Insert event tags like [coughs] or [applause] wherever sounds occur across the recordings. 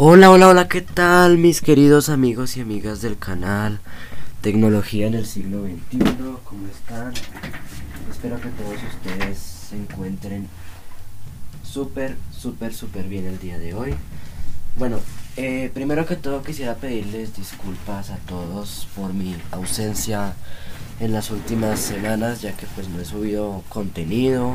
Hola, hola, hola, ¿qué tal mis queridos amigos y amigas del canal Tecnología en el siglo XXI? ¿Cómo están? Espero que todos ustedes se encuentren súper, súper, súper bien el día de hoy. Bueno, eh, primero que todo quisiera pedirles disculpas a todos por mi ausencia en las últimas semanas, ya que pues no he subido contenido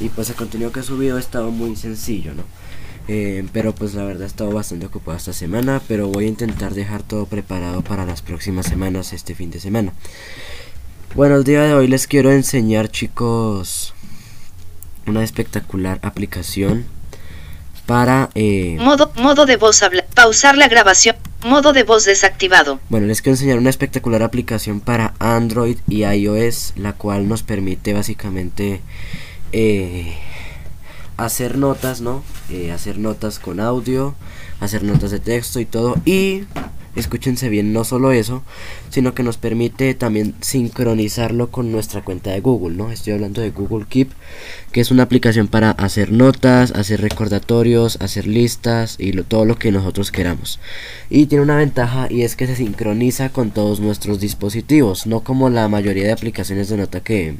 y pues el contenido que he subido ha estado muy sencillo, ¿no? Eh, pero pues la verdad he estado bastante ocupado esta semana, pero voy a intentar dejar todo preparado para las próximas semanas, este fin de semana. Bueno, el día de hoy les quiero enseñar chicos una espectacular aplicación para... Eh, modo, modo de voz, habla, pausar la grabación, modo de voz desactivado. Bueno, les quiero enseñar una espectacular aplicación para Android y iOS, la cual nos permite básicamente... Eh, hacer notas, ¿no? Eh, hacer notas con audio, hacer notas de texto y todo. Y escúchense bien, no solo eso, sino que nos permite también sincronizarlo con nuestra cuenta de Google, ¿no? Estoy hablando de Google Keep, que es una aplicación para hacer notas, hacer recordatorios, hacer listas y todo lo que nosotros queramos. Y tiene una ventaja y es que se sincroniza con todos nuestros dispositivos, no como la mayoría de aplicaciones de nota que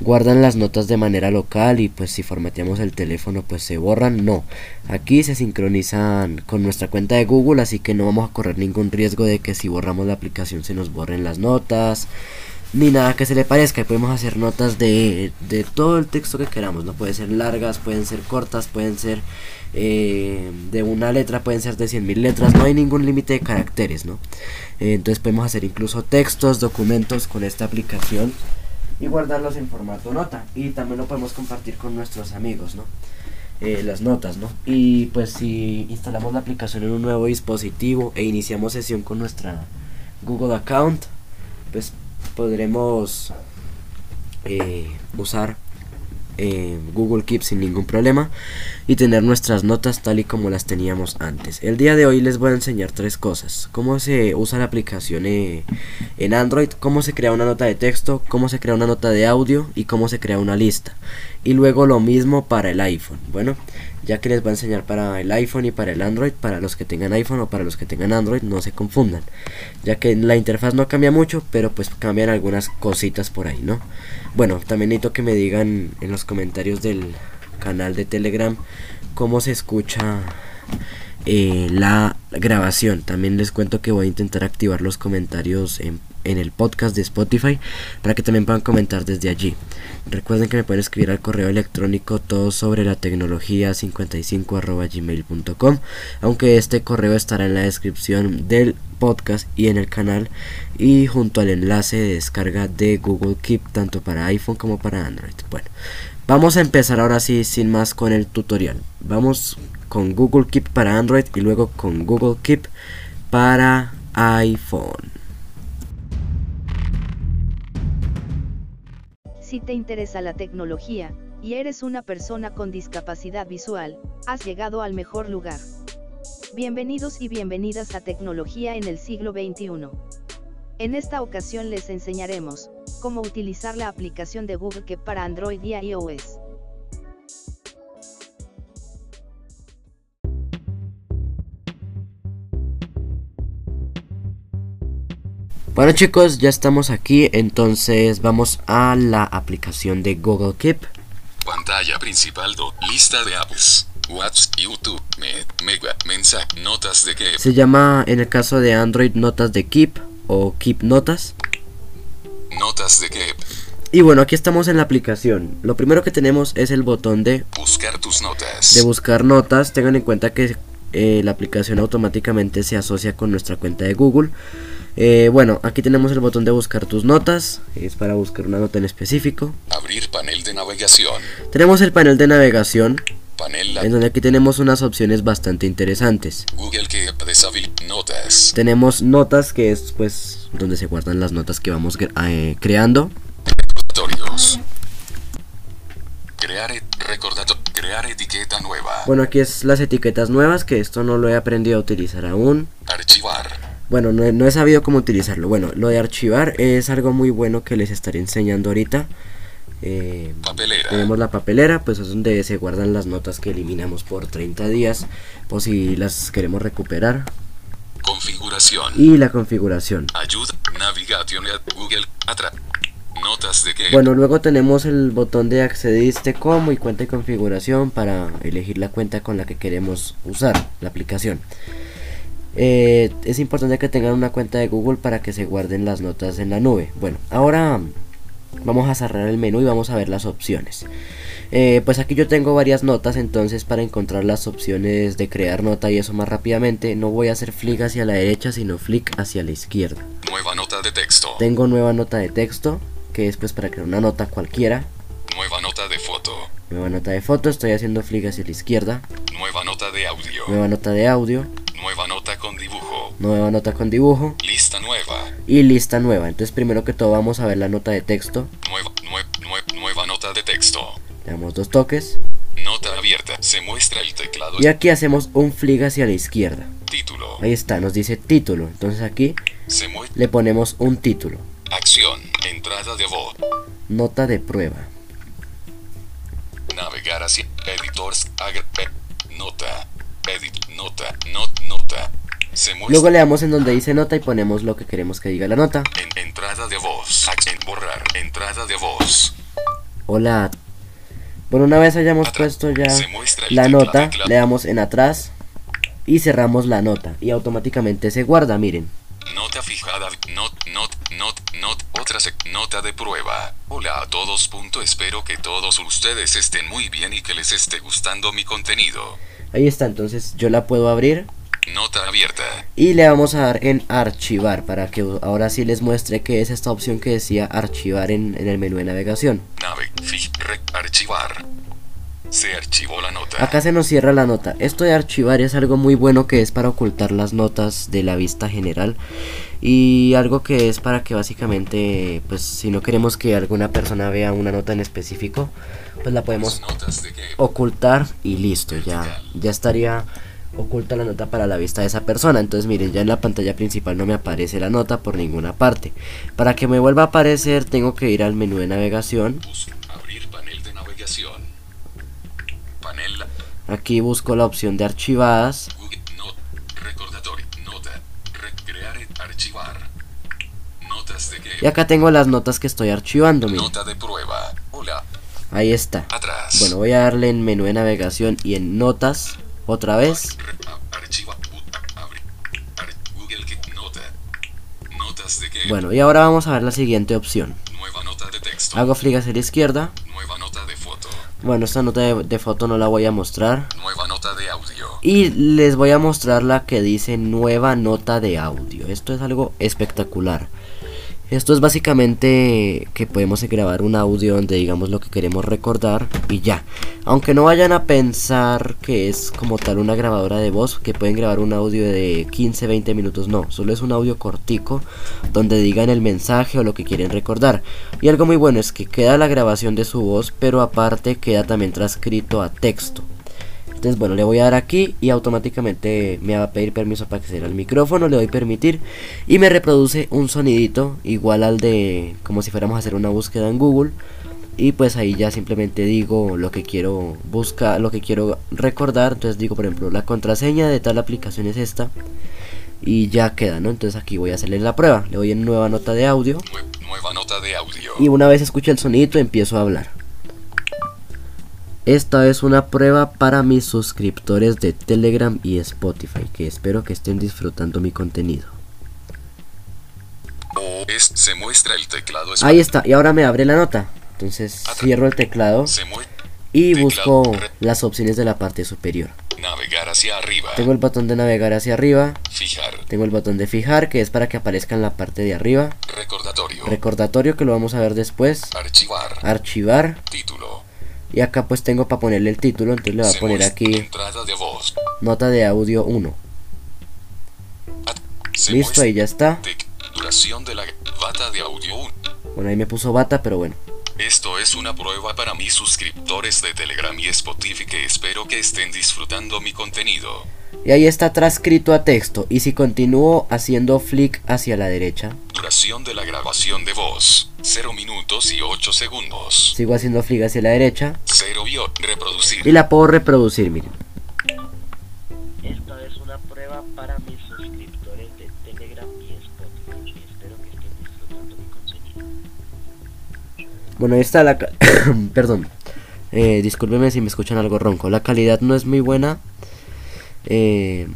guardan las notas de manera local y pues si formateamos el teléfono pues se borran, no. Aquí se sincronizan con nuestra cuenta de Google, así que no vamos a correr ningún riesgo de que si borramos la aplicación se nos borren las notas, ni nada que se le parezca. Podemos hacer notas de, de todo el texto que queramos, no pueden ser largas, pueden ser cortas, pueden ser eh, de una letra, pueden ser de 100.000 letras, no hay ningún límite de caracteres, ¿no? Eh, entonces podemos hacer incluso textos, documentos con esta aplicación y guardarlos en formato nota. Y también lo podemos compartir con nuestros amigos, ¿no? Eh, las notas, ¿no? Y pues si instalamos la aplicación en un nuevo dispositivo e iniciamos sesión con nuestra Google account, pues podremos eh, usar Google Keep sin ningún problema y tener nuestras notas tal y como las teníamos antes. El día de hoy les voy a enseñar tres cosas. Cómo se usa la aplicación en Android, cómo se crea una nota de texto, cómo se crea una nota de audio y cómo se crea una lista. Y luego lo mismo para el iPhone. Bueno, ya que les voy a enseñar para el iPhone y para el Android, para los que tengan iPhone o para los que tengan Android, no se confundan. Ya que la interfaz no cambia mucho, pero pues cambian algunas cositas por ahí, ¿no? Bueno, también necesito que me digan en los comentarios del canal de Telegram cómo se escucha eh, la grabación. También les cuento que voy a intentar activar los comentarios en, el podcast de Spotify para que también puedan comentar desde allí. Recuerden que me pueden escribir al correo electrónico todo sobre la tecnología 55 gmail.com aunque este correo estará en la descripción del podcast y en el canal y junto al enlace de descarga de Google Keep tanto para iPhone como para Android. Bueno, vamos a empezar ahora sí sin más con el tutorial. Vamos con Google Keep para Android y luego con Google Keep para iPhone. Si te interesa la tecnología, y eres una persona con discapacidad visual, has llegado al mejor lugar. Bienvenidos y bienvenidas a Tecnología en el siglo XXI. En esta ocasión les enseñaremos, cómo utilizar la aplicación de Google Keep para Android y iOS. Bueno chicos, ya estamos aquí, entonces vamos a la aplicación de Google Keep. Pantalla principal, do, lista de apps, WhatsApp, YouTube, Mega, mensaje, notas de Keep. Se llama en el caso de Android Notas de Keep o Keep Notas. Notas de Keep. Y bueno, aquí estamos en la aplicación. Lo primero que tenemos es el botón de buscar tus notas. De buscar notas. Tengan en cuenta que eh, la aplicación automáticamente se asocia con nuestra cuenta de Google. Eh, bueno, aquí tenemos el botón de buscar tus notas, es para buscar una nota en específico. Abrir panel de navegación. Tenemos el panel de navegación, panel en donde aquí tenemos unas opciones bastante interesantes. Google Keep notas. Tenemos notas, que es pues donde se guardan las notas que vamos eh, creando. Crear, e-, crear etiqueta nueva. Bueno, aquí es las etiquetas nuevas, que esto no lo he aprendido a utilizar aún. Archivar. Bueno, no he, sabido cómo utilizarlo. Bueno, lo de archivar es algo muy bueno que les estaré enseñando ahorita. Eh, Papelera. tenemos la papelera, pues es donde se guardan las notas que eliminamos por 30 días, o si las queremos recuperar. Configuración. Y la configuración. Ayuda. Navigación. Google. Atra. Notas de que. Bueno, luego tenemos el botón de accediste como y cuenta y configuración para elegir la cuenta con la que queremos usar la aplicación. Eh, es importante que tengan una cuenta de Google para que se guarden las notas en la nube. Bueno, ahora vamos a cerrar el menú y vamos a ver las opciones. Eh, pues aquí yo tengo varias notas, entonces para encontrar las opciones de crear nota y eso más rápidamente, no voy a hacer flick hacia la derecha, sino flick hacia la izquierda. Nueva nota de texto. Tengo nueva nota de texto, que es pues para crear una nota cualquiera. Nueva nota de foto. Nueva nota de foto, estoy haciendo flick hacia la izquierda. Nueva nota de audio. Nueva nota de audio. Nueva nota con dibujo. Nueva nota con dibujo. Lista nueva. Y lista nueva. Entonces primero que todo vamos a ver la nota de texto. Nueva, nue- nue- nueva nota de texto. Le damos dos toques. Nota abierta. Se muestra el teclado. Y aquí hacemos un flick hacia la izquierda. Título. Ahí está, nos dice título. Entonces aquí Se le ponemos un título. Acción. Entrada de voz. Nota de prueba. Navegar hacia editors. eh, nota. Edit. Nota. Not. Nota. Se. Luego le damos en donde dice nota y ponemos lo que queremos que diga la nota. En, entrada de voz. Acción. Borrar. Entrada de voz. Hola. Bueno, una vez hayamos puesto ya la nota, le damos en atrás y cerramos la nota y automáticamente se guarda, miren. Nota fijada. Not. Not. Not. Not. Otra sec- nota de prueba. Hola a todos. Punto. Espero que todos ustedes estén muy bien y que les esté gustando mi contenido. Ahí está, entonces yo la puedo abrir Nota abierta. y le vamos a dar en archivar para que ahora sí les muestre que es esta opción que decía archivar en, en el menú de navegación. Nave. Archivar. Se archivó la nota. Acá se nos cierra la nota. Esto de archivar es algo muy bueno que es para ocultar las notas de la vista general y algo que es para que básicamente, pues si no queremos que alguna persona vea una nota en específico, pues la podemos ocultar y listo, ya, ya estaría oculta la nota para la vista de esa persona. Entonces miren, ya en la pantalla principal no me aparece la nota por ninguna parte. Para que me vuelva a aparecer tengo que ir al menú de navegación. Bus- Abrir panel de navegación. Panel. Aquí busco la opción de archivadas. Y acá tengo las notas que estoy archivando, miren. Nota de prueba. Hola. Ahí está. Atrás. Bueno, voy a darle en menú de navegación y en notas otra vez. Bueno, y ahora vamos a ver la siguiente opción. Hago flick hacia la izquierda. Bueno, esta nota de, de foto no la voy a mostrar. Nueva nota de audio. Y les voy a mostrar la que dice nueva nota de audio. Esto es algo espectacular. Esto es básicamente que podemos grabar un audio donde digamos lo que queremos recordar y ya. Aunque no vayan a pensar que es como tal una grabadora de voz, que pueden grabar un audio de 15-20 minutos, no, solo es un audio cortico donde digan el mensaje o lo que quieren recordar. Y algo muy bueno es que queda la grabación de su voz, pero aparte queda también transcrito a texto. Entonces, bueno, le voy a dar aquí y automáticamente me va a pedir permiso para acceder al micrófono. Le doy permitir y me reproduce un sonidito igual al de como si fuéramos a hacer una búsqueda en Google. Y pues ahí ya simplemente digo lo que quiero buscar, lo que quiero recordar. Entonces digo, por ejemplo, la contraseña de tal aplicación es esta. Y ya queda, ¿no? Entonces aquí voy a hacerle la prueba. Le doy en nueva nota de audio. Nue- nueva nota de audio. Y una vez escuche el sonidito empiezo a hablar. Esta es una prueba para mis suscriptores de Telegram y Spotify, que espero que estén disfrutando mi contenido. Es, se muestra el teclado. Ahí está, y ahora me abre la nota. Entonces cierro el teclado y teclado, busco las opciones de la parte superior. Navegar hacia arriba. Tengo el botón de navegar hacia arriba, Fijar. tengo el botón de fijar, que es para que aparezca en la parte de arriba. Recordatorio. Recordatorio, que lo vamos a ver después. Archivar. Archivar, Título. Y acá pues tengo para ponerle el título, entonces le voy a poner aquí nota de audio 1. At- se Listo, ahí ya está. Duración de la bata de audio. un- Bueno, ahí me puso bata, pero bueno. Esto es una prueba para mis suscriptores de Telegram y Spotify que espero que estén disfrutando mi contenido. Y ahí está transcrito a texto. Y si continúo haciendo flick hacia la derecha, Duración de la grabación de voz, 0 minutos y 8 segundos. sigo haciendo flick hacia la derecha 0 y reproducir. y la puedo reproducir, miren. Bueno, ahí está la... [coughs] Perdón. Eh, discúlpeme si me escuchan algo ronco. La calidad no es muy buena. Eh,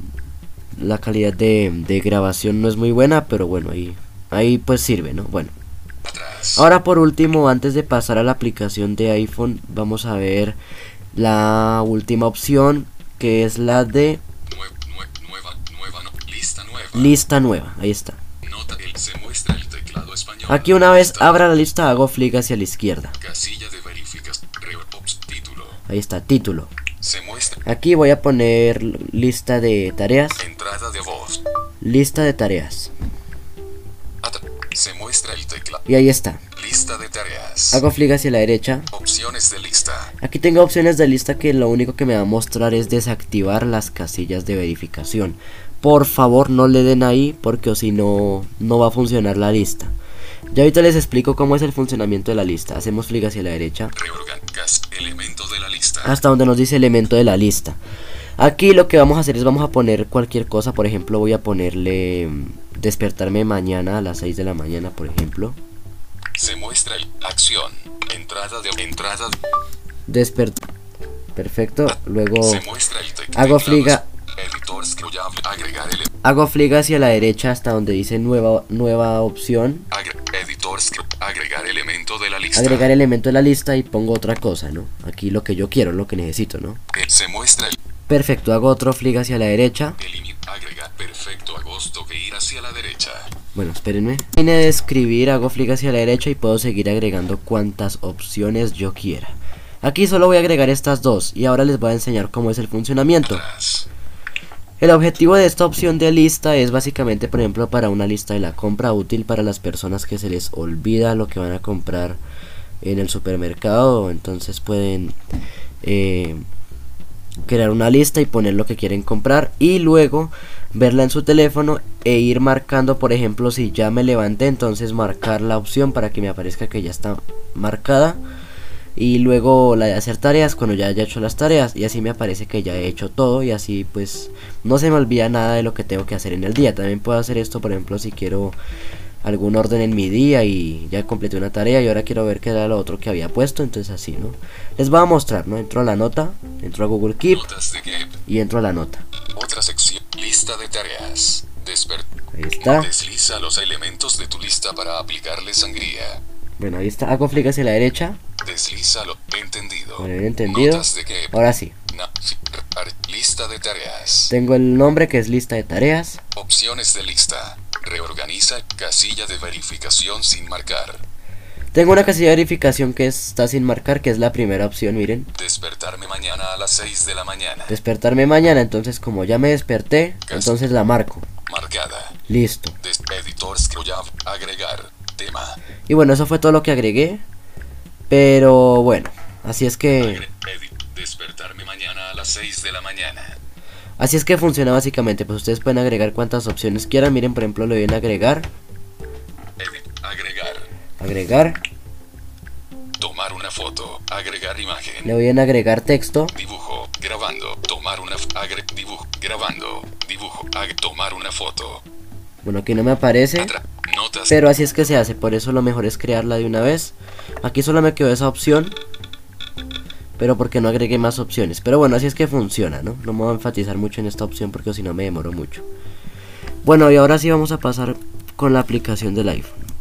la calidad de, de grabación no es muy buena, pero bueno, ahí, ahí pues sirve, ¿no? Bueno. Ahora por último, antes de pasar a la aplicación de iPhone, vamos a ver la última opción, que es la de Nue- nue- nueva, nueva, no- lista nueva. lista nueva. Ahí está. Nota el se. Aquí una vez abra la lista, hago flick hacia la izquierda. Ahí está, título. Aquí voy a poner lista de tareas. Lista de tareas. Atra- se muestra el teclado. Y ahí está. Lista de tareas. Hago flick hacia la derecha. Opciones de lista. Aquí tengo opciones de lista que lo único que me va a mostrar es desactivar las casillas de verificación. Por favor no le den ahí porque o si no, no va a funcionar la lista. Ya ahorita les explico cómo es el funcionamiento de la lista. Hacemos flick hacia la derecha. Elemento de la lista. hasta donde nos dice elemento de la lista. Aquí lo que vamos a hacer es vamos a poner cualquier cosa, por ejemplo voy a ponerle mm, despertarme mañana a las 6 de la mañana, por ejemplo. Se muestra el acción. Entrada de entrada. Despertar. Perfecto, luego Se muestra el tec- hago scrollable. Agregar ele- hago flick hacia la derecha hasta donde dice nueva nueva opción, agre- editor agregar elemento de la lista. agregar elemento de la lista y pongo otra cosa, ¿no? Aquí lo que yo quiero, lo que necesito, ¿no? Eh, Se muestra el Perfecto, hago otro flick hacia la derecha. agregar perfecto agosto que ir hacia la derecha. Bueno, espérenme. Terminé de escribir, hago flick hacia la derecha y puedo seguir agregando cuantas opciones yo quiera. Aquí solo voy a agregar estas dos y ahora les voy a enseñar cómo es el funcionamiento. Atrás. El objetivo de esta opción de lista es básicamente, por ejemplo, para una lista de la compra útil para las personas que se les olvida lo que van a comprar en el supermercado. Entonces pueden eh, crear una lista y poner lo que quieren comprar y luego verla en su teléfono e ir marcando, por ejemplo, si ya me levanté, entonces marcar la opción para que me aparezca que ya está marcada y luego la de hacer tareas cuando ya haya hecho las tareas y así me aparece que ya he hecho todo y así pues no se me olvida nada de lo que tengo que hacer en el día también puedo hacer esto por ejemplo si quiero algún orden en mi día y ya completé una tarea y ahora quiero ver qué era lo otro que había puesto entonces así no les voy a mostrar no entro a la nota entro a Google Keep y entro a la nota Otra sección. Lista de tareas. Desper ahí está Desliza los elementos de tu lista para aplicarle sangría. Bueno ahí está hago clic hacia la derecha Deslízalo. Entendido. Bueno, bien entendido. De ahora sí lista de tareas. tengo el nombre que es lista de tareas Opciones de lista. Reorganiza casilla de verificación sin marcar. tengo una casilla de verificación que está sin marcar que es la primera opción miren Despertarme mañana a las 6 de la mañana. despertarme mañana, entonces como ya me desperté, entonces la marco. Marcada. Listo. Des editor scrollable. Agregar. Tema. Y bueno, eso fue todo lo que agregué. Pero bueno, así es que Despertarme mañana a las 6 de la mañana. así es que funciona básicamente. Pues ustedes pueden agregar cuantas opciones quieran. Miren, por ejemplo, le doy en agregar, Edit. Agregar. agregar, Tomar una foto. Agregar imagen. le doy en agregar texto. Dibujo. Grabando. Tomar una agre dibujo. Grabando. Dibujo. ag- tomar una foto. Bueno, aquí no me aparece, Atra- pero así es que se hace. Por eso lo mejor es crearla de una vez. Aquí solo me quedó esa opción. Pero porque no agregué más opciones. Pero bueno, así es que funciona, ¿no? No me voy a enfatizar mucho en esta opción porque si no me demoro mucho. Bueno, y ahora sí vamos a pasar con la aplicación del iPhone.